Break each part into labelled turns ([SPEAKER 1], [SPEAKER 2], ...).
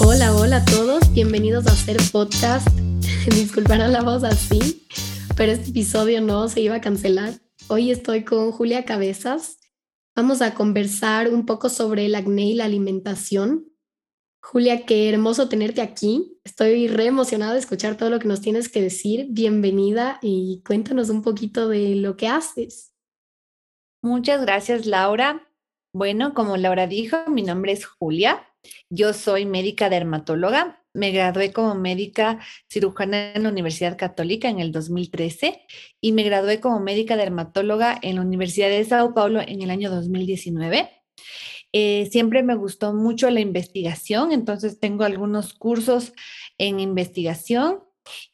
[SPEAKER 1] Hola, hola a todos, bienvenidos a hacer podcast. Disculparán la voz así, pero este episodio no se iba a cancelar. Hoy estoy con Julia Cabezas. Vamos a conversar un poco sobre el acné y la alimentación. Julia, qué hermoso tenerte aquí. Estoy re emocionada de escuchar todo lo que nos tienes que decir. Bienvenida y cuéntanos un poquito de lo que haces.
[SPEAKER 2] Muchas gracias, Laura. Bueno, como Laura dijo, mi nombre es Julia. Yo soy médica dermatóloga. Me gradué como médica cirujana en la Universidad Católica en el 2013 y me gradué como médica dermatóloga en la Universidad de Sao Paulo en el año 2019. Eh, siempre me gustó mucho la investigación, entonces tengo algunos cursos en investigación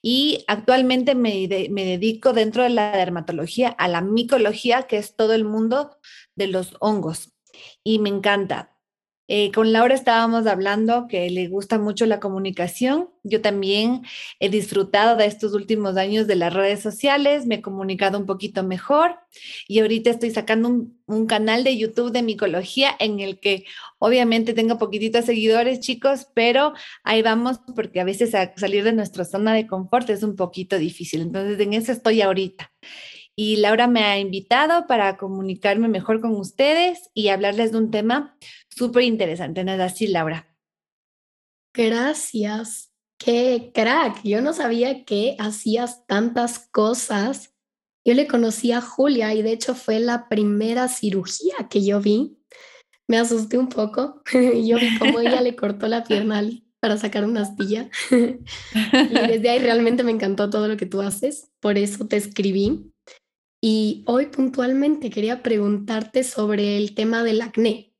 [SPEAKER 2] y actualmente me, dedico dentro de la dermatología a la micología, que es todo el mundo de los hongos. Y me encanta. Eh, con Laura estábamos hablando que le gusta mucho la comunicación. Yo también he disfrutado de estos últimos años de las redes sociales, me he comunicado un poquito mejor y ahorita estoy sacando un, canal de YouTube de micología en el que obviamente tengo poquititos seguidores, chicos, pero ahí vamos porque a veces salir de nuestra zona de confort es un poquito difícil. Entonces en eso estoy ahorita y Laura me ha invitado para comunicarme mejor con ustedes y hablarles de un tema súper interesante. ¿No es así, Laura?
[SPEAKER 1] Gracias. Qué crack. Yo no sabía que hacías tantas cosas. Yo le conocí a Julia y de hecho fue la primera cirugía que yo vi. Me asusté un poco. yo vi cómo ella le cortó la pierna para sacar una astilla. y desde ahí realmente me encantó todo lo que tú haces. Por eso te escribí. Y hoy puntualmente quería preguntarte sobre el tema del acné.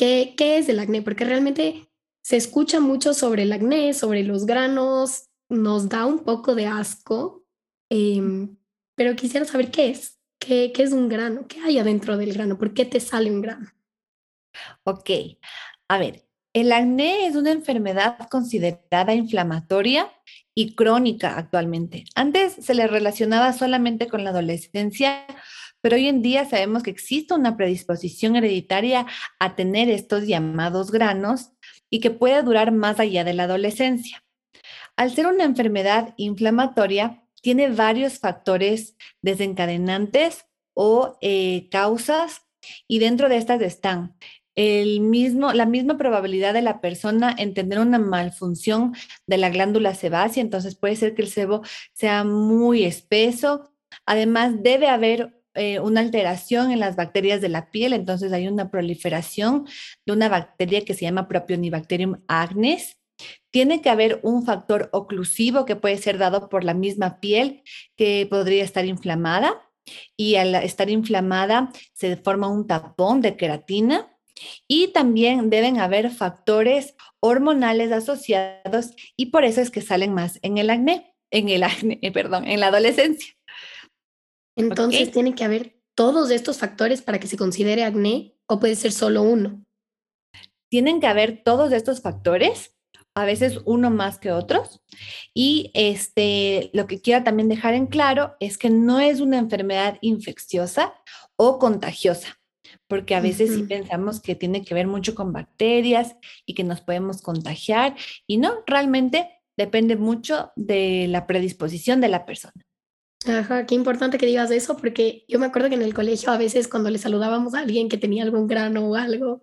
[SPEAKER 1] ¿Qué, qué es el acné? Porque realmente se escucha mucho sobre el acné, sobre los granos, nos da un poco de asco, em, pero quisiera saber qué es. ¿Qué, ¿Qué es un grano? ¿Qué hay adentro del grano? ¿Por qué te sale un grano?
[SPEAKER 2] Ok, a ver, el acné es una enfermedad considerada inflamatoria y crónica actualmente. Antes se le relacionaba solamente con la adolescencia, pero hoy en día sabemos que existe una predisposición hereditaria a tener estos llamados granos y que puede durar más allá de la adolescencia. Al ser una enfermedad inflamatoria, tiene varios factores desencadenantes o eh, causas y dentro de estas están el mismo, la misma probabilidad de la persona en tener una malfunción de la glándula sebácea, entonces puede ser que el sebo sea muy espeso. Además, debe haber eh, una alteración en las bacterias de la piel, entonces hay una proliferación de una bacteria que se llama Propionibacterium agnes. Tiene que haber un factor oclusivo que puede ser dado por la misma piel que podría estar inflamada y al estar inflamada se forma un tapón de queratina y también deben haber factores hormonales asociados y por eso es que salen más en el acné, en el acné, perdón, en la adolescencia.
[SPEAKER 1] Entonces tiene que haber todos estos factores para que se considere acné o puede ser solo uno.
[SPEAKER 2] Tienen que haber todos estos factores, a veces uno más que otros. Y este, lo que quiero también dejar en claro es que no es una enfermedad infecciosa o contagiosa porque a veces sí pensamos que tiene que ver mucho con bacterias y que nos podemos contagiar y no, realmente depende mucho de la predisposición de la persona.
[SPEAKER 1] Ajá, qué importante que digas eso, porque yo me acuerdo que en el colegio a veces cuando le saludábamos a alguien que tenía algún grano o algo,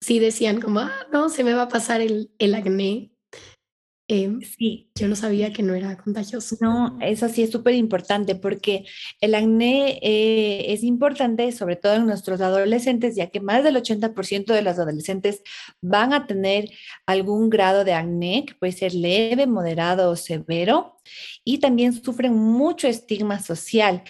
[SPEAKER 1] sí decían como, ah, no, se me va a pasar el, el acné. Em, sí. Yo no sabía que no era contagioso.
[SPEAKER 2] No, eso sí es súper importante porque el acné eh, es importante, sobre todo en nuestros adolescentes, ya que más del 80% de los adolescentes van a tener algún grado de acné, que puede ser leve, moderado o severo, y también sufren mucho estigma social.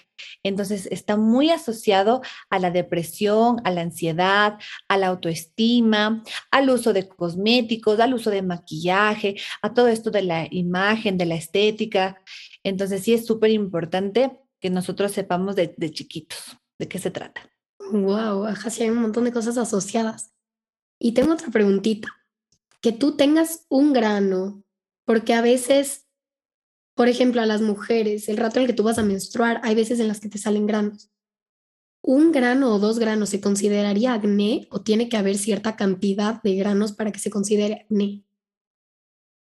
[SPEAKER 2] Entonces está muy asociado a la depresión, a la ansiedad, a la autoestima, al uso de cosméticos, al uso de maquillaje, a todo esto de la imagen, de la estética. Entonces sí es súper importante que nosotros sepamos de, chiquitos de qué se trata.
[SPEAKER 1] Wow, ajá, sí hay un montón de cosas asociadas. Y tengo otra preguntita. Que tú tengas un grano, porque a veces por ejemplo, a las mujeres, el rato en el que tú vas a menstruar, hay veces en las que te salen granos. ¿un grano o dos granos se consideraría acné o tiene que haber cierta cantidad de granos para que se considere acné?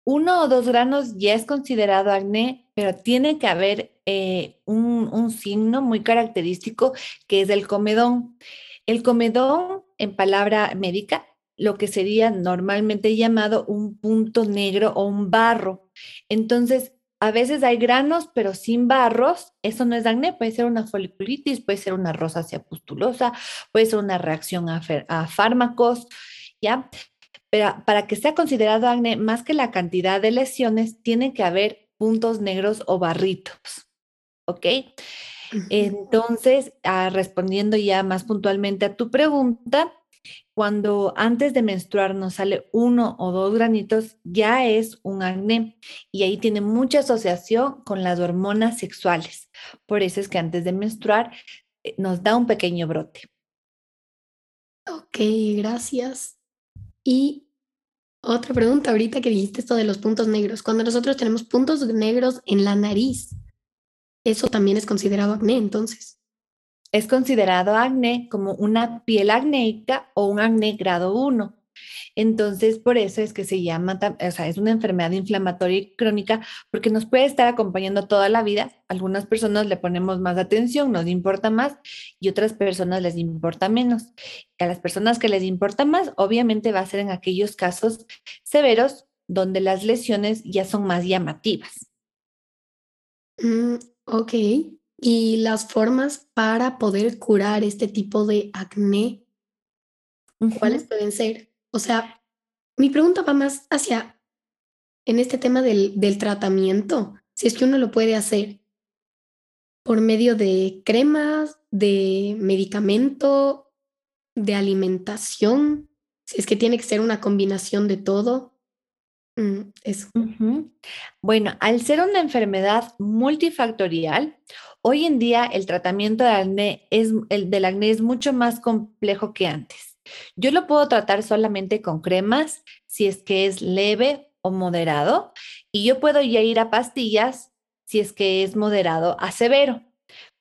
[SPEAKER 2] Uno o dos granos ya es considerado acné, pero tiene que haber eh, un, un signo muy característico que es el comedón. El comedón, en palabra médica, lo que sería normalmente llamado un punto negro o un barro. Entonces, a veces hay granos, pero sin barros. Eso no es acné, puede ser una foliculitis, puede ser una rosácea pustulosa, puede ser una reacción a, a fármacos, ¿ya? Pero para que sea considerado acné, más que la cantidad de lesiones, tiene que haber puntos negros o barritos. ¿Ok? Entonces, ah, respondiendo ya más puntualmente a tu pregunta, cuando antes de menstruar nos sale uno o dos granitos, ya es un acné y ahí tiene mucha asociación con las hormonas sexuales. Por eso es que antes de menstruar eh, nos da un pequeño brote.
[SPEAKER 1] Ok, gracias. Y otra pregunta ahorita que dijiste esto de los puntos negros. Cuando nosotros tenemos puntos negros en la nariz, eso también es considerado acné entonces
[SPEAKER 2] es considerado acné como una piel acnéica o un acné grado 1. Entonces, por eso es que se llama, o sea, es una enfermedad inflamatoria y crónica porque nos puede estar acompañando toda la vida. Algunas personas le ponemos más atención, nos importa más y otras personas les importa menos. a las personas que les importa más, obviamente va a ser en aquellos casos severos donde las lesiones ya son más llamativas.
[SPEAKER 1] Mm, ok. Y las formas para poder curar este tipo de acné, ¿cuáles pueden ser? O sea, mi pregunta va más hacia, en este tema del, del tratamiento, si es que uno lo puede hacer por medio de cremas, de medicamento, de alimentación, si es que tiene que ser una combinación de todo. Mm, eso.
[SPEAKER 2] Bueno, al ser una enfermedad multifactorial, Hoy en día el tratamiento del acné es, el acné es mucho más complejo que antes. Yo lo puedo tratar solamente con cremas si es que es leve o moderado y yo puedo ya ir a pastillas si es que es moderado a severo.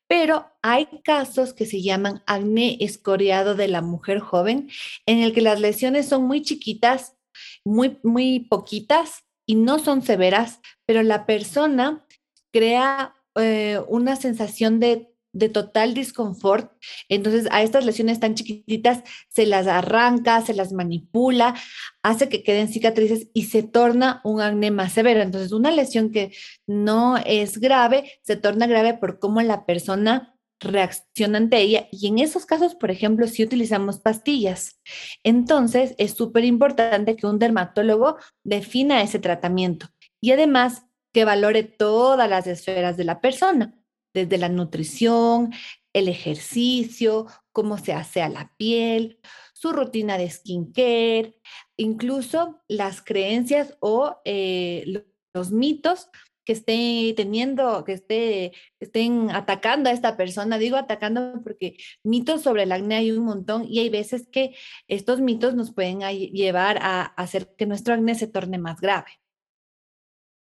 [SPEAKER 2] Pero hay casos que se llaman acné escoriado de la mujer joven en el que las lesiones son muy chiquitas, muy muy poquitas y no son severas, pero la persona crea eh, una sensación de, total disconfort. Entonces, a estas lesiones tan chiquititas se las arranca, se las manipula, hace que queden cicatrices y se torna un acné más severo. Entonces, una lesión que no es grave se torna grave por cómo la persona reacciona ante ella y en esos casos, por ejemplo, si utilizamos pastillas. Entonces, es súper importante que un dermatólogo defina ese tratamiento y además que valore todas las esferas de la persona, desde la nutrición, el ejercicio, cómo se hace a la piel, su rutina de skincare, incluso las creencias o eh, los mitos que esté teniendo, que esté, estén atacando a esta persona. Digo atacando porque mitos sobre el acné hay un montón y hay veces que estos mitos nos pueden llevar a hacer que nuestro acné se torne más grave.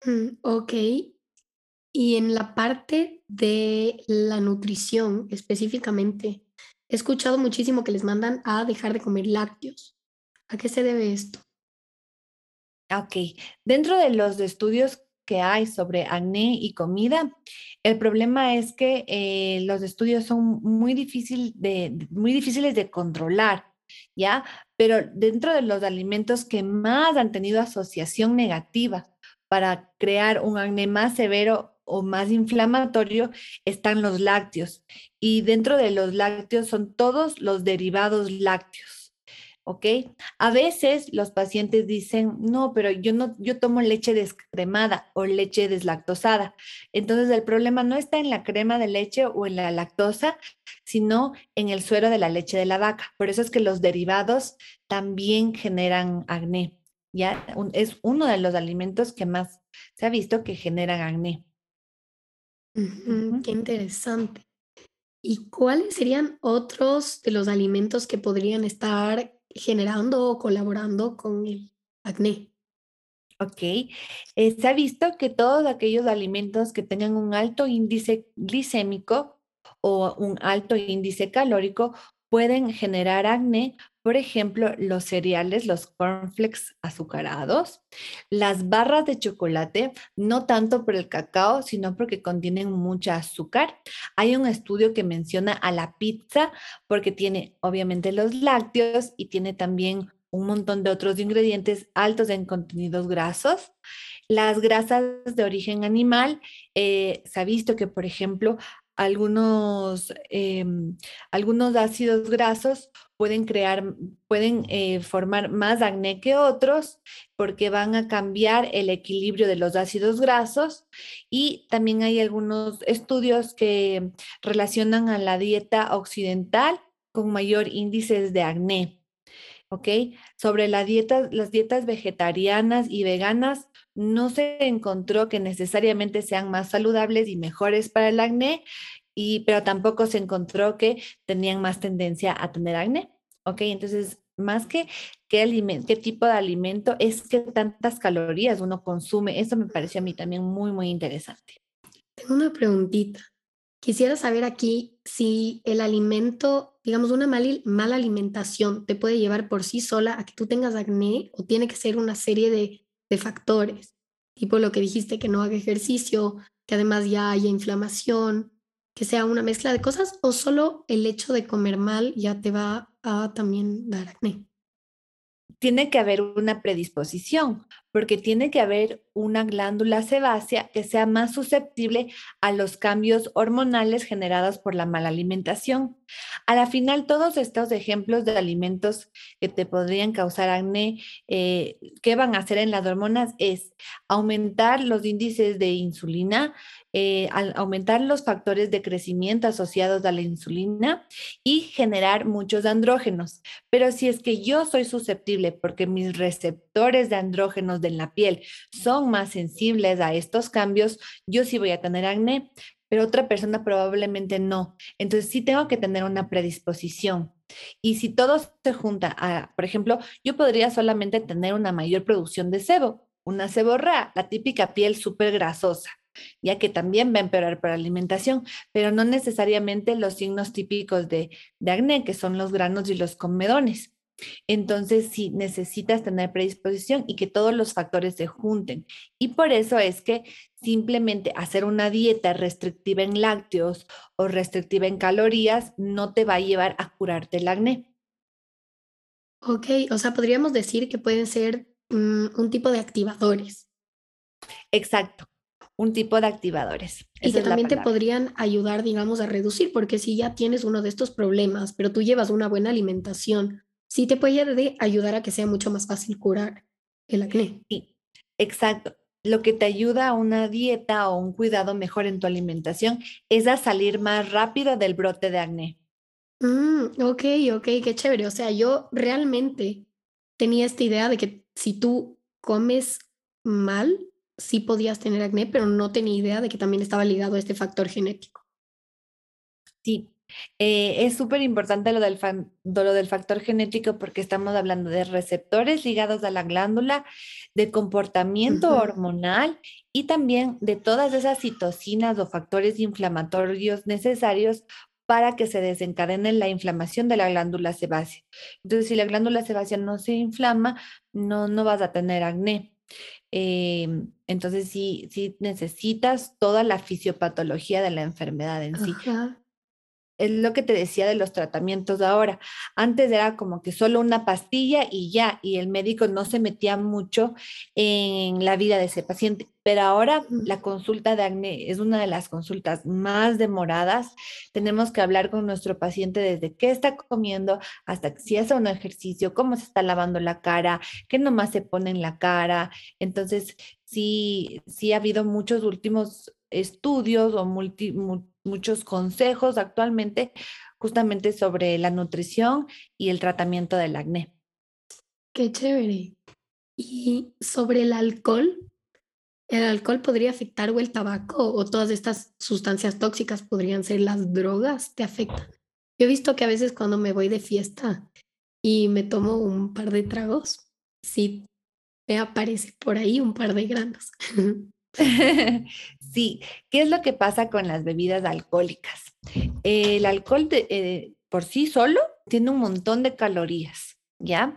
[SPEAKER 1] Mm, ok. Y en la parte de la nutrición específicamente, he escuchado muchísimo que les mandan a dejar de comer lácteos. ¿A qué se debe esto?
[SPEAKER 2] Ok, dentro de los estudios que hay sobre acné y comida, el problema es que eh, los estudios son muy, difícil de, muy difíciles de controlar, ¿ya? Pero dentro de los alimentos que más han tenido asociación negativa para crear un acné más severo o más inflamatorio están los lácteos. Y dentro de los lácteos son todos los derivados lácteos. ¿Ok? A veces los pacientes dicen, no, pero yo no, yo tomo leche descremada o leche deslactosada. Entonces el problema no está en la crema de leche o en la lactosa, sino en el suero de la leche de la vaca. Por eso es que los derivados también generan acné ya es uno de los alimentos que más se ha visto que generan acné.
[SPEAKER 1] qué interesante. ¿Y cuáles serían otros de los alimentos que podrían estar generando o colaborando con el acné?
[SPEAKER 2] Ok, eh, se ha visto que todos aquellos alimentos que tengan un alto índice glicémico o un alto índice calórico pueden generar acné, por ejemplo, los cereales, los cornflakes azucarados, las barras de chocolate, no tanto por el cacao, sino porque contienen mucha azúcar. Hay un estudio que menciona a la pizza porque tiene obviamente los lácteos y tiene también un montón de otros ingredientes altos en contenidos grasos. Las grasas de origen animal, eh, se ha visto que, por ejemplo, algunos, em, algunos ácidos grasos pueden crear, pueden eh, formar más acné que otros porque van a cambiar el equilibrio de los ácidos grasos y también hay algunos estudios que relacionan a la dieta occidental con mayor índices de acné. ¿Ok? Sobre la dieta, las dietas vegetarianas y veganas, no se encontró que necesariamente sean más saludables y mejores para el acné, y, pero tampoco se encontró que tenían más tendencia a tener acné. ¿Ok? Entonces, más que qué, qué tipo de alimento, es que tantas calorías uno consume. Eso me pareció a mí también muy, muy interesante.
[SPEAKER 1] Tengo una preguntita. Quisiera saber aquí si el alimento, digamos, una mala alimentación te puede llevar por sí sola a que tú tengas acné o tiene que ser una serie de de factores, tipo lo que dijiste, que no haga ejercicio, que además ya haya inflamación, que sea una mezcla de cosas, o solo el hecho de comer mal ya te va a también dar acné
[SPEAKER 2] tiene que haber una predisposición, porque tiene que haber una glándula sebácea que sea más susceptible a los cambios hormonales generados por la mala alimentación. A la final, todos estos ejemplos de alimentos que te podrían causar acné, eh, ¿qué van a hacer en las hormonas? Es aumentar los índices de insulina, eh, aumentar los factores de crecimiento asociados a la insulina y generar muchos andrógenos. Pero si es que yo soy susceptible porque mis receptores de andrógenos de la piel son más sensibles a estos cambios, yo sí voy a tener acné, pero otra persona probablemente no. Entonces sí tengo que tener una predisposición. Y si todo se junta, por ejemplo, yo podría solamente tener una mayor producción de sebo, una seborrea, la típica piel súper grasosa ya que también va a empeorar por alimentación, pero no necesariamente los signos típicos de, de acné, que son los granos y los comedones. Entonces, sí, necesitas tener predisposición y que todos los factores se junten. Y por eso es que simplemente hacer una dieta restrictiva en lácteos o restrictiva en calorías no te va a llevar a curarte el acné.
[SPEAKER 1] Ok, o sea, podríamos decir que pueden ser mm, un tipo de activadores.
[SPEAKER 2] Exacto un tipo de activadores.
[SPEAKER 1] Y que también te podrían ayudar, digamos, a reducir, porque si ya tienes uno de estos problemas, pero tú llevas una buena alimentación, sí te puede ayudar a que sea mucho más fácil curar el acné.
[SPEAKER 2] Sí, exacto. Lo que te ayuda a una dieta o un cuidado mejor en tu alimentación es a salir más rápido del brote de acné.
[SPEAKER 1] Mm, ok, ok, qué chévere. O sea, yo realmente tenía esta idea de que si tú comes mal, sí podías tener acné, pero no tenía idea de que también estaba ligado a este factor genético.
[SPEAKER 2] Sí, eh, es súper importante lo del, lo del factor genético porque estamos hablando de receptores ligados a la glándula, de comportamiento hormonal y también de todas esas citocinas o factores inflamatorios necesarios para que se desencadene la inflamación de la glándula sebácea. Entonces, si la glándula sebácea no se inflama, no, no vas a tener acné. Em, entonces, sí, sí necesitas toda la fisiopatología de la enfermedad en sí es lo que te decía de los tratamientos ahora. Antes era como que solo una pastilla y ya, y el médico no se metía mucho en la vida de ese paciente. Pero ahora la consulta de acné es una de las consultas más demoradas. Tenemos que hablar con nuestro paciente desde qué está comiendo hasta si hace un ejercicio, cómo se está lavando la cara, qué nomás se pone en la cara. Entonces, sí, sí ha habido muchos últimos estudios o multi, muchos consejos actualmente justamente sobre la nutrición y el tratamiento del acné.
[SPEAKER 1] Qué chévere. Y sobre el alcohol, ¿el alcohol podría afectar o el tabaco o todas estas sustancias tóxicas podrían ser las drogas? ¿Te afectan? Yo he visto que a veces cuando me voy de fiesta y me tomo un par de tragos, sí me aparece por ahí un par de granos.
[SPEAKER 2] sí, ¿qué es lo que pasa con las bebidas alcohólicas? El alcohol eh, por sí solo tiene un montón de calorías, ¿ya?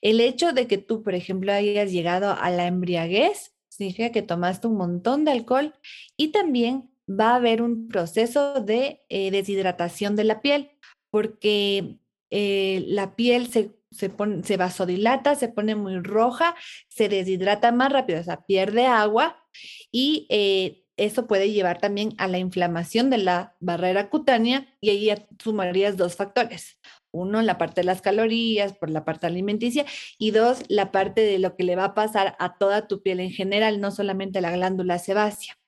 [SPEAKER 2] El hecho de que tú, por ejemplo, hayas llegado a la embriaguez significa que tomaste un montón de alcohol y también va a haber un proceso de eh, deshidratación de la piel, porque eh, la piel se, se, vasodilata, se pone muy roja, se deshidrata más rápido, o sea, pierde agua y eh, eso puede llevar también a la inflamación de la barrera cutánea y ahí sumarías dos factores. Uno, la parte de las calorías, por la parte alimenticia, y dos, la parte de lo que le va a pasar a toda tu piel en general, no solamente la glándula sebácea.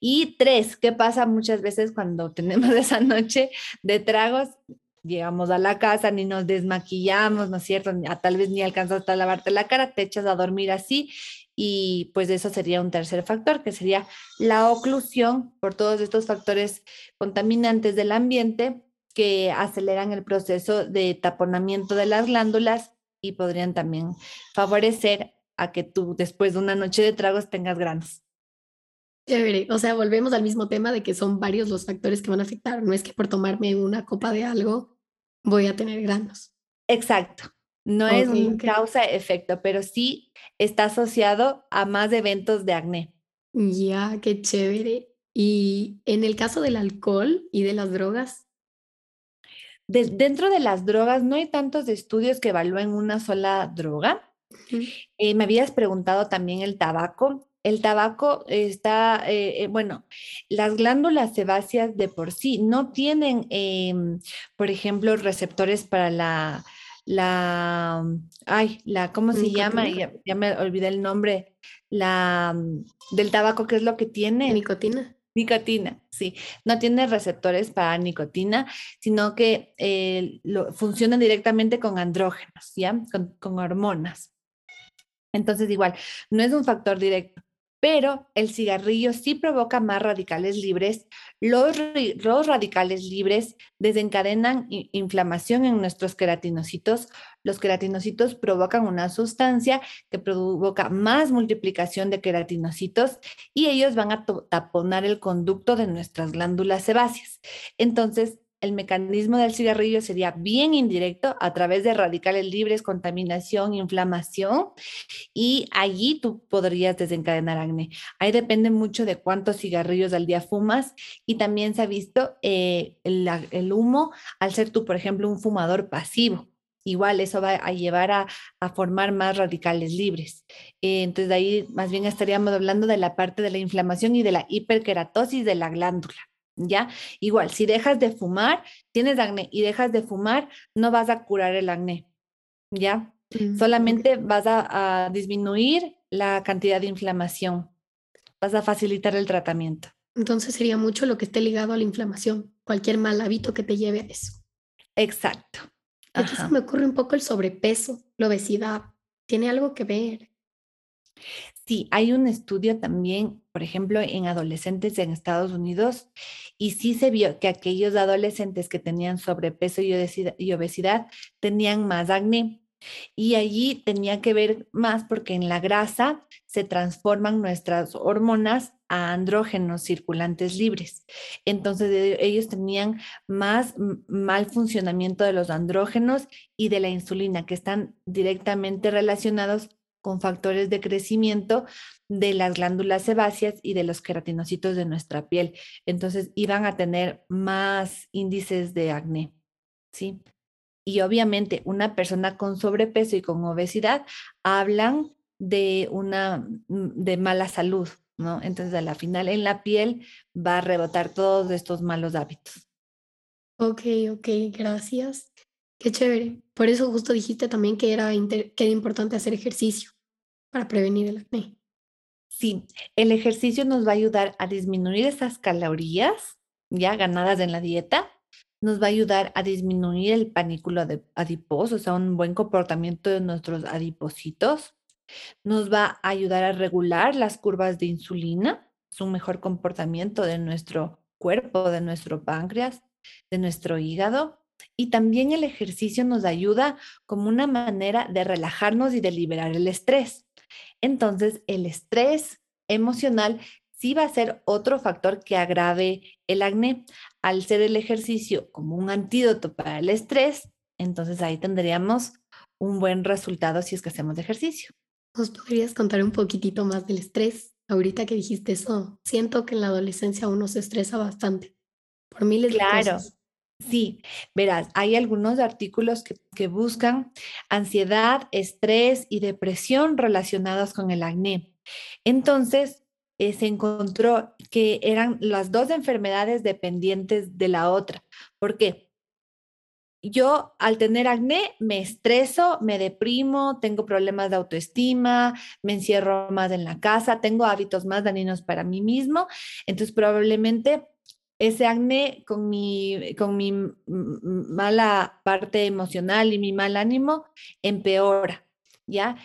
[SPEAKER 2] Y tres, ¿qué pasa muchas veces cuando tenemos esa noche de tragos? Llegamos a la casa, ni nos desmaquillamos, ¿no es cierto? A, tal vez ni alcanzas a lavarte la cara, te echas a dormir así y pues eso sería un tercer factor, que sería la oclusión por todos estos factores contaminantes del ambiente que aceleran el proceso de taponamiento de las glándulas y podrían también favorecer a que tú después de una noche de tragos tengas granos.
[SPEAKER 1] Chévere, o sea, volvemos al mismo tema de que son varios los factores que van a afectar, no es que por tomarme una copa de algo voy a tener granos.
[SPEAKER 2] Exacto, no es un causa-efecto, pero sí está asociado a más eventos de acné.
[SPEAKER 1] Ya, qué chévere. Y en el caso del alcohol y de las drogas,
[SPEAKER 2] dentro de las drogas no hay tantos estudios que evalúen una sola droga. Eh, me habías preguntado también el tabaco. El tabaco está, eh, eh, bueno, las glándulas sebáceas de por sí no tienen, em, por ejemplo, receptores para la, la, ay, la, ¿cómo se llama? Ya, ya, me olvidé el nombre, la, del tabaco, ¿qué es lo que tiene?
[SPEAKER 1] Nicotina.
[SPEAKER 2] Nicotina, sí. No tiene receptores para nicotina, sino que eh, lo, funcionan directamente con andrógenos, ¿ya? Con, hormonas. Entonces, igual, no es un factor directo, pero el cigarrillo sí provoca más radicales libres. Los, radicales libres desencadenan inflamación en nuestros queratinocitos, los queratinocitos provocan una sustancia que provoca más multiplicación de queratinocitos y ellos van a taponar el conducto de nuestras glándulas sebáceas. Entonces, el mecanismo del cigarrillo sería bien indirecto a través de radicales libres, contaminación, inflamación, y allí tú podrías desencadenar acné. Ahí depende mucho de cuántos cigarrillos al día fumas y también se ha visto eh, el humo al ser tú, por ejemplo, un fumador pasivo igual eso va a llevar a, formar más radicales libres. Eh, entonces, de ahí más bien estaríamos hablando de la parte de la inflamación y de la hiperkeratosis de la glándula. ¿Ya? Igual, si dejas de fumar, tienes acné y dejas de fumar, no vas a curar el acné. ¿Ya? Mm, Solamente vas a disminuir la cantidad de inflamación. Vas a facilitar el tratamiento.
[SPEAKER 1] Entonces sería mucho lo que esté ligado a la inflamación, cualquier mal hábito que te lleve a eso.
[SPEAKER 2] Exacto.
[SPEAKER 1] Aquí se me ocurre un poco el sobrepeso, la obesidad. ¿Tiene algo que ver?
[SPEAKER 2] Sí, hay un estudio también, por ejemplo, en adolescentes en Estados Unidos, y sí se vio que aquellos adolescentes que tenían sobrepeso y obesidad, tenían más acné. Y allí tenía que ver más porque en la grasa se transforman nuestras hormonas a andrógenos circulantes libres. Entonces e, ellos tenían más mal funcionamiento de los andrógenos y de la insulina, que están directamente relacionados con factores de crecimiento de las glándulas sebáceas y de los queratinocitos de nuestra piel. Entonces iban a tener más índices de acné. ¿sí? Y obviamente una persona con sobrepeso y con obesidad hablan de una mm, de mala salud, ¿no? Entonces, a la final en la piel va a rebotar todos estos malos hábitos.
[SPEAKER 1] Ok, ok, gracias. Qué chévere. Por eso justo dijiste también que era, que era importante hacer ejercicio para prevenir el acné.
[SPEAKER 2] Sí, el ejercicio nos va a ayudar a disminuir esas calorías ya ganadas en la dieta, nos va a ayudar a disminuir el panículo adiposo, o sea, un buen comportamiento de nuestros adipocitos, nos va a ayudar a regular las curvas de insulina, es un mejor comportamiento de nuestro cuerpo, de nuestro páncreas, de nuestro hígado. Y también el ejercicio nos ayuda como una manera de relajarnos y de liberar el estrés. Entonces, el estrés emocional sí va a ser otro factor que agrave el acné. Al ser el ejercicio como un antídoto para el estrés, entonces ahí tendríamos un buen resultado si es que hacemos ejercicio.
[SPEAKER 1] ¿Nos podrías contar un poquitito más del estrés? Ahorita que dijiste eso, siento que en la adolescencia uno se estresa bastante por miles de cosas.
[SPEAKER 2] Sí, verás, hay algunos artículos que, buscan ansiedad, estrés y depresión relacionados con el acné. Entonces, eh, se encontró que eran las dos enfermedades dependientes de la otra. ¿Por qué? yo al tener acné me estreso, me deprimo, tengo problemas de autoestima, me encierro más en la casa, tengo hábitos más dañinos para mí mismo. Entonces probablemente ese acné con mi, con mi mala parte emocional y mi mal ánimo empeora, ¿ya?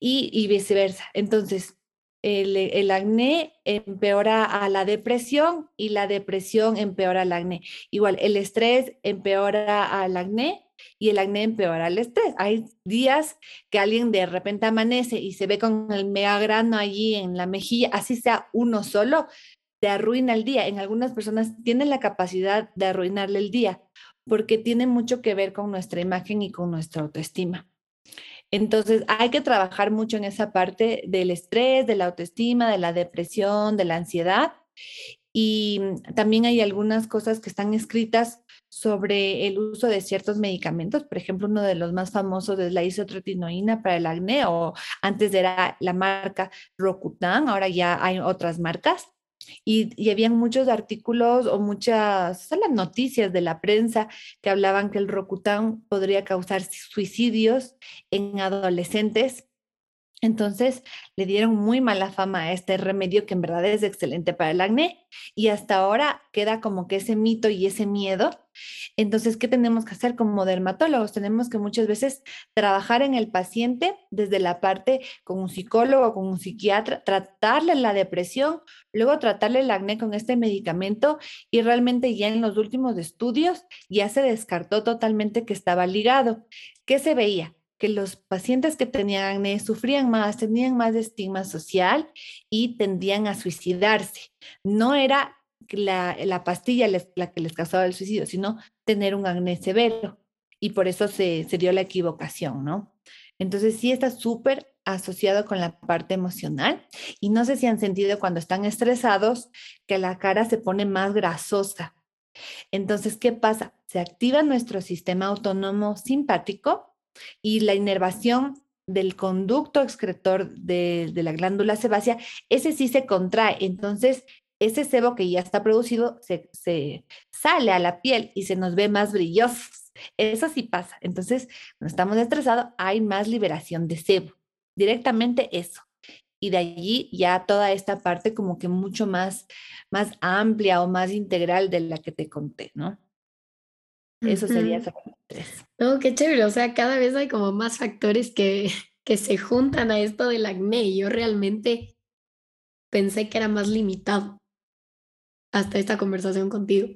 [SPEAKER 2] Y, y viceversa. Entonces, el, acné empeora a la depresión y la depresión empeora al acné. Igual, el estrés empeora al acné y el acné empeora el estrés. Hay días que alguien de repente amanece y se ve con el mega grano allí en la mejilla, así sea uno solo, te arruina el día. En algunas personas tienen la capacidad de arruinarle el día porque tiene mucho que ver con nuestra imagen y con nuestra autoestima. Entonces, hay que trabajar mucho en esa parte del estrés, de la autoestima, de la depresión, de la ansiedad. Y también hay algunas cosas que están escritas sobre el uso de ciertos medicamentos. Por ejemplo, uno de los más famosos es la isotretinoína para el acné, o antes era la marca Rocutan, ahora ya hay otras marcas. Y, y, habían muchos artículos o muchas las noticias de la prensa que hablaban que el Rocután podría causar suicidios en adolescentes entonces le dieron muy mala fama a este remedio que en verdad es excelente para el acné y hasta ahora queda como que ese mito y ese miedo. Entonces, ¿qué tenemos que hacer como dermatólogos? Tenemos que muchas veces trabajar en el paciente desde la parte con un psicólogo, con un psiquiatra, tratarle la depresión, luego tratarle el acné con este medicamento y realmente ya en los últimos estudios ya se descartó totalmente que estaba ligado. ¿Qué se veía? Que los pacientes que tenían acné sufrían más, tenían más estigma social y tendían a suicidarse. No era la, la pastilla la que les causaba el suicidio, sino tener un acné severo. Y por eso se, se dio la equivocación, ¿no? Entonces sí está súper asociado con la parte emocional. Y no sé si han sentido cuando están estresados que la cara se pone más grasosa. Entonces, ¿qué pasa? Se activa nuestro sistema autónomo simpático y la inervación del conducto excretor de, la glándula sebácea, ese sí se contrae. Entonces, ese sebo que ya está producido se, se sale a la piel y se nos ve más brillosos. Eso sí pasa. Entonces, cuando estamos estresados, hay más liberación de sebo. Directamente eso. Y de allí ya toda esta parte como que mucho más, más amplia o más integral de la que te conté, ¿no? Eso sería tres.
[SPEAKER 1] No, qué chévere. O sea, cada vez hay como más factores que, que se juntan a esto del acné. Y yo realmente pensé que era más limitado hasta esta conversación contigo.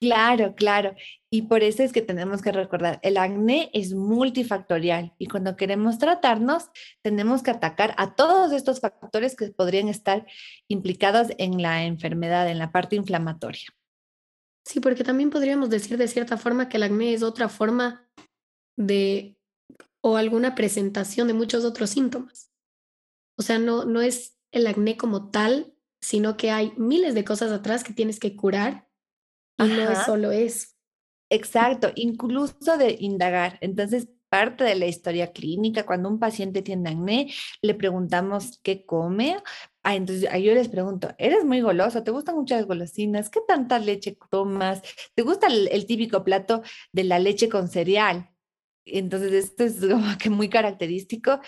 [SPEAKER 2] Claro, claro. Y por eso es que tenemos que recordar, el acné es multifactorial y cuando queremos tratarnos, tenemos que atacar a todos estos factores que podrían estar implicados en la enfermedad, en la parte inflamatoria.
[SPEAKER 1] Sí, porque también podríamos decir de cierta forma que el acné es otra forma de o alguna presentación de muchos otros síntomas. O sea, no, no es el acné como tal, sino que hay miles de cosas atrás que tienes que curar y no es solo eso.
[SPEAKER 2] Exacto, incluso de indagar. Entonces, parte de la historia clínica, cuando un paciente tiene acné, le preguntamos qué come, Ah, entonces yo les pregunto, ¿eres muy goloso? ¿Te gustan muchas golosinas? ¿Qué tanta leche tomas? ¿Te gusta el, típico plato de la leche con cereal? Entonces, esto es como que muy característico.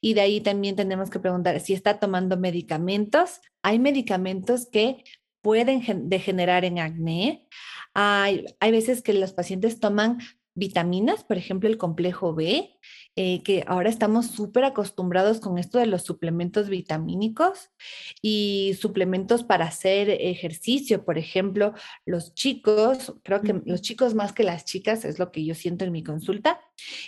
[SPEAKER 2] Y de ahí también tenemos que preguntar si está tomando medicamentos. Hay medicamentos que pueden degenerar en acné. Hay, hay veces que los pacientes toman vitaminas, por ejemplo, el complejo B, eh, que ahora estamos súper acostumbrados con esto de los suplementos vitamínicos y suplementos para hacer ejercicio, por ejemplo, los chicos, creo que los chicos más que las chicas, es lo que yo siento en mi consulta,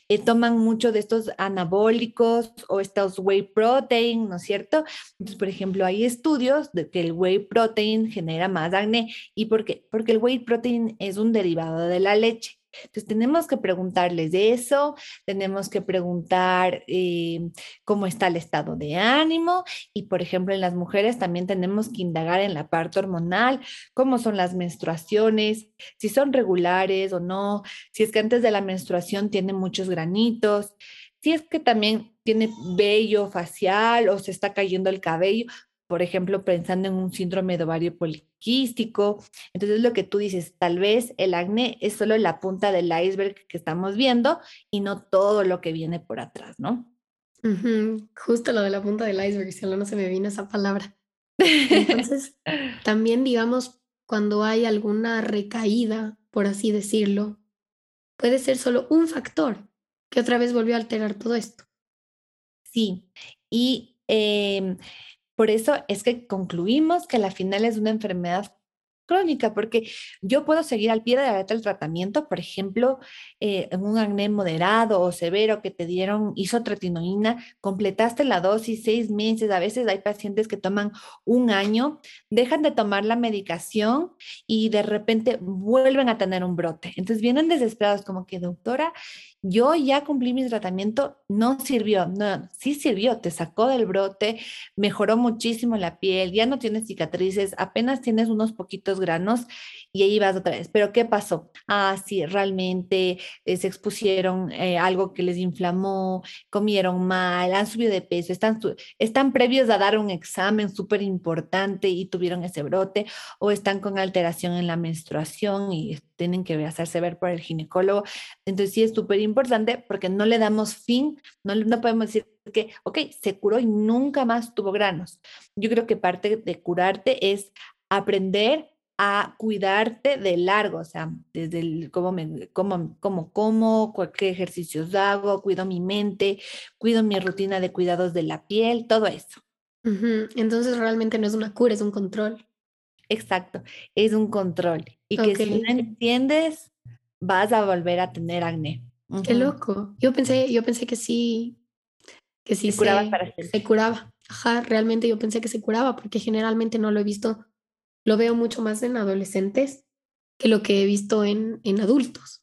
[SPEAKER 2] eh, toman mucho de estos anabólicos o estos whey protein, ¿no es cierto? Entonces, por ejemplo, hay estudios de que el whey protein genera más acné. ¿Y por qué? Porque el whey protein es un derivado de la leche. Entonces tenemos que preguntarles de eso, tenemos que preguntar eh, cómo está el estado de ánimo y, por ejemplo, en las mujeres también tenemos que indagar en la parte hormonal, cómo son las menstruaciones, si son regulares o no, si es que antes de la menstruación tiene muchos granitos, si es que también tiene vello facial o se está cayendo el cabello, por ejemplo, pensando en un síndrome de ovario poliquístico. Entonces, lo que tú dices, tal vez el acné es solo la punta del iceberg que estamos viendo y no todo lo que viene por atrás, ¿no?
[SPEAKER 1] Justo lo de la punta del iceberg, solo no se me vino esa palabra. Entonces, también digamos, cuando hay alguna recaída, por así decirlo, puede ser solo un factor que otra vez volvió a alterar todo esto.
[SPEAKER 2] Sí, y em, por eso es que concluimos que la final es una enfermedad crónica, porque yo puedo seguir al pie de la letra el tratamiento, por ejemplo, eh, en un acné moderado o severo que te dieron isotretinoína, completaste la dosis seis meses, a veces hay pacientes que toman un año, dejan de tomar la medicación y de repente vuelven a tener un brote. Entonces vienen desesperados como que, doctora, yo ya cumplí mi tratamiento, no sirvió, no, sí sirvió, te sacó del brote, mejoró muchísimo la piel, ya no tienes cicatrices, apenas tienes unos poquitos granos y ahí vas otra vez. Pero ¿qué pasó? Ah, sí, realmente eh, se expusieron eh, algo que les inflamó, comieron mal, han subido de peso, están, están previos a dar un examen súper importante y tuvieron ese brote o están con alteración en la menstruación y tienen que hacerse ver por el ginecólogo. Entonces sí es súper importante porque no le damos fin, no, no podemos decir que, ok, se curó y nunca más tuvo granos. Yo creo que parte de curarte es aprender a cuidarte de largo, o sea, desde el cómo me, cómo, cómo como, qué ejercicios hago, cuido mi mente, cuido mi rutina de cuidados de la piel, todo eso.
[SPEAKER 1] Entonces realmente no es una cura, es un control.
[SPEAKER 2] Exacto, es un control. Y que si no entiendes, vas a volver a tener acné.
[SPEAKER 1] Qué loco. Yo pensé, yo pensé que sí, que sí se, curaba para se curaba. Ajá, realmente yo pensé que se curaba porque generalmente no lo he visto, lo veo mucho más en adolescentes que lo que he visto en, en adultos.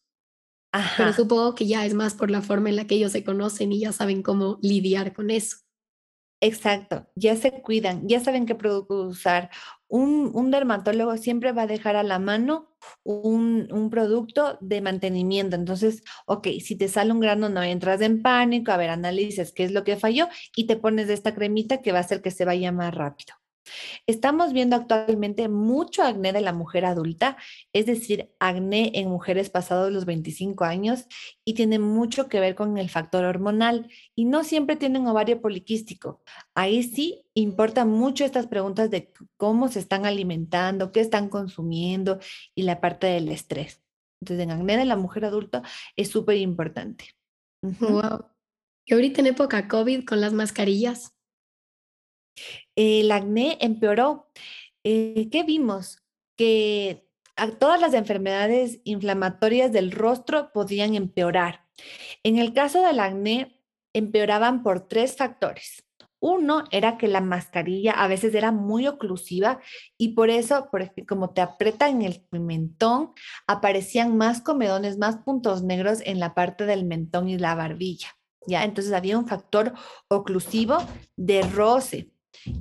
[SPEAKER 1] Ajá. Pero supongo que ya es más por la forma en la que ellos se conocen y ya saben cómo lidiar con eso.
[SPEAKER 2] Exacto, ya se cuidan, ya saben qué producto usar. Un, un, dermatólogo siempre va a dejar a la mano un, un, producto de mantenimiento. Entonces, ok, si te sale un grano, no entras en pánico, a ver, analices qué es lo que falló y te pones de esta cremita que va a hacer que se vaya más rápido. Estamos viendo actualmente mucho acné de la mujer adulta, es decir, acné en mujeres pasados los 25 años y tiene mucho que ver con el factor hormonal y no siempre tienen ovario poliquístico. Ahí sí importan mucho estas preguntas de cómo se están alimentando, qué están consumiendo y la parte del estrés. Entonces, en acné de la mujer adulta es súper importante.
[SPEAKER 1] Wow. Y ahorita en época COVID con las mascarillas,
[SPEAKER 2] el acné empeoró. Eh, ¿Qué vimos? Que todas las enfermedades inflamatorias del rostro podían empeorar. En el caso del acné, empeoraban por tres factores. Uno era que la mascarilla a veces era muy oclusiva y por eso, porque como te aprieta en el mentón, aparecían más comedones, más puntos negros en la parte del mentón y la barbilla. ¿ya? Entonces había un factor oclusivo de roce.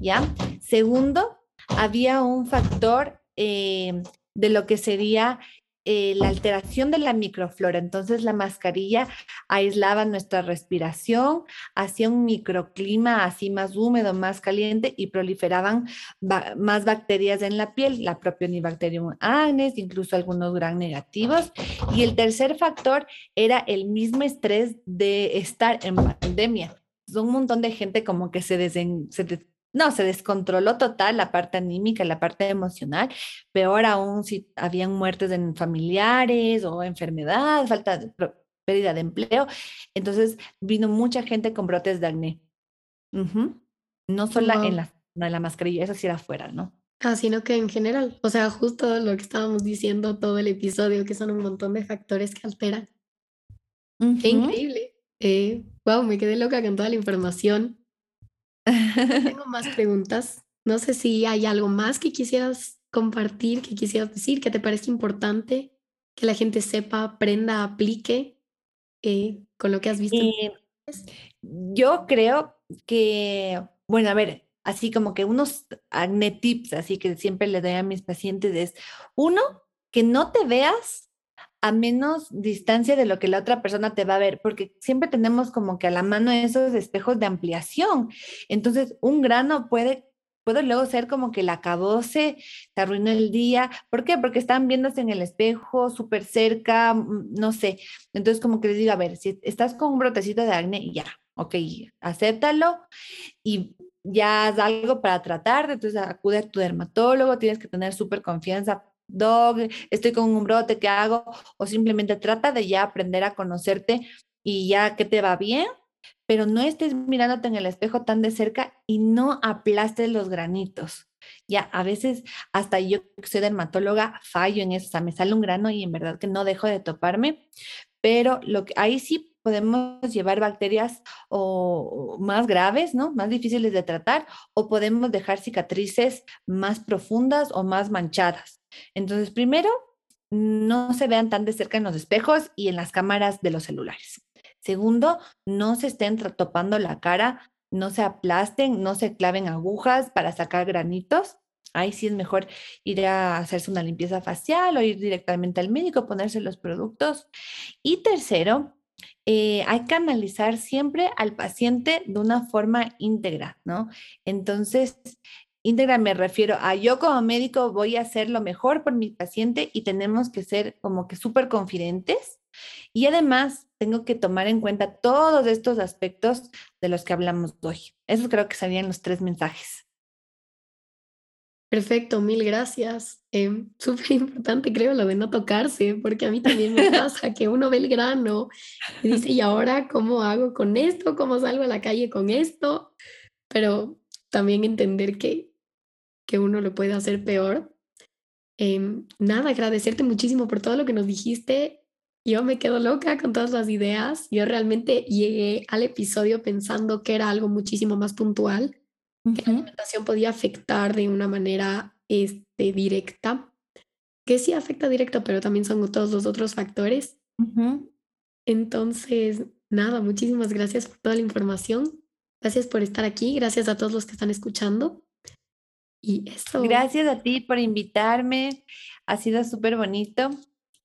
[SPEAKER 2] ¿Ya? Segundo, había un factor eh, de lo que sería eh, la alteración de la microflora. Entonces la mascarilla aislaba nuestra respiración, hacía un microclima así más húmedo, más caliente y proliferaban más bacterias en la piel, la Propionibacterium agnes, incluso algunos gran negativos. Y el tercer factor era el mismo estrés de estar en pandemia. Un montón de gente como que se, se no, se descontroló total la parte anímica, la parte emocional, peor aún si habían muertes en familiares o enfermedad, falta de pérdida de empleo. Entonces vino mucha gente con brotes de acné. No solo en, la, en la mascarilla, eso sí era afuera, ¿no?
[SPEAKER 1] Ah, sino que en general, o sea, justo lo que estábamos diciendo todo el episodio, que son un montón de factores que alteran. Qué increíble. wow, eh, me quedé loca con toda la información. Tengo más preguntas. No sé si hay algo más que quisieras compartir, que quisieras decir, que te parezca importante, que la gente sepa, aprenda, aplique eh, con lo que has visto. Eh,
[SPEAKER 2] yo creo que, bueno, a ver, así como que unos acne tips, así que siempre le doy a mis pacientes es, uno, que no te veas a menos distancia de lo que la otra persona te va a ver, porque siempre tenemos como que a la mano esos espejos de ampliación. Entonces, un grano puede puede luego ser como que la acabose, te arruinó el día. ¿Por qué? Porque están viéndose en el espejo súper cerca, mm, no sé. Entonces, como que les digo, a ver, si estás con un brotecito de acné, ya, ok, acéptalo y ya haz algo para tratar, entonces acude a tu dermatólogo, tienes que tener súper confianza. Dog, estoy con un brote, ¿qué hago? O simplemente trata de ya aprender a conocerte y ya que te va bien, pero no estés mirándote en el espejo tan de cerca y no aplastes los granitos. Ya, a veces hasta yo que soy dermatóloga fallo en eso, o sea, me sale un grano y en verdad que no dejo de toparme, pero lo que ahí sí podemos llevar bacterias o, más graves, ¿no? Más difíciles de tratar, o podemos dejar cicatrices más profundas o más manchadas. Entonces, primero, no se vean tan de cerca en los espejos y en las cámaras de los celulares. Segundo, no se estén topando la cara, no se aplasten, no se claven agujas para sacar granitos. Ahí sí es mejor ir a hacerse una limpieza facial o ir directamente al médico, ponerse los productos. Y tercero, eh, hay que analizar siempre al paciente de una forma íntegra, ¿no? Entonces, íntegra me refiero a yo como médico voy a hacer lo mejor por mi paciente y tenemos que ser como que súper confidentes. Y además, tengo que tomar en cuenta todos estos aspectos de los que hablamos hoy. Eso creo que serían los tres mensajes.
[SPEAKER 1] Perfecto, mil gracias. Eh, Súper importante, creo, lo de no tocarse, porque a mí también me pasa que uno ve el grano y dice, ¿y ahora cómo hago con esto? ¿Cómo salgo a la calle con esto? Pero también entender que, que uno lo puede hacer peor. Eh, nada, agradecerte muchísimo por todo lo que nos dijiste. Yo me quedo loca con todas las ideas. Yo realmente llegué al episodio pensando que era algo muchísimo más puntual que la alimentación podía afectar de una manera este, directa, que sí afecta directo, pero también son todos los otros factores. Entonces, nada, muchísimas gracias por toda la información. Gracias por estar aquí. Gracias a todos los que están escuchando. Y eso.
[SPEAKER 2] Gracias a ti por invitarme. Ha sido súper bonito.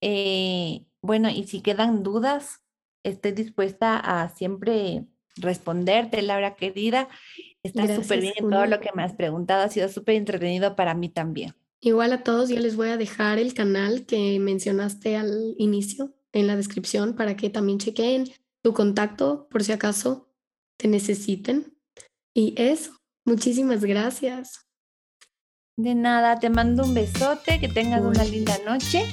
[SPEAKER 2] Eh, bueno, y si quedan dudas, estoy dispuesta a siempre responderte, Laura querida. Está súper bien todo lo que me has preguntado, ha sido súper entretenido para mí también.
[SPEAKER 1] Igual a todos, yo les voy a dejar el canal que mencionaste al inicio en la descripción para que también chequen tu contacto por si acaso te necesiten. Y eso, muchísimas gracias.
[SPEAKER 2] De nada, te mando un besote, que tengas una linda noche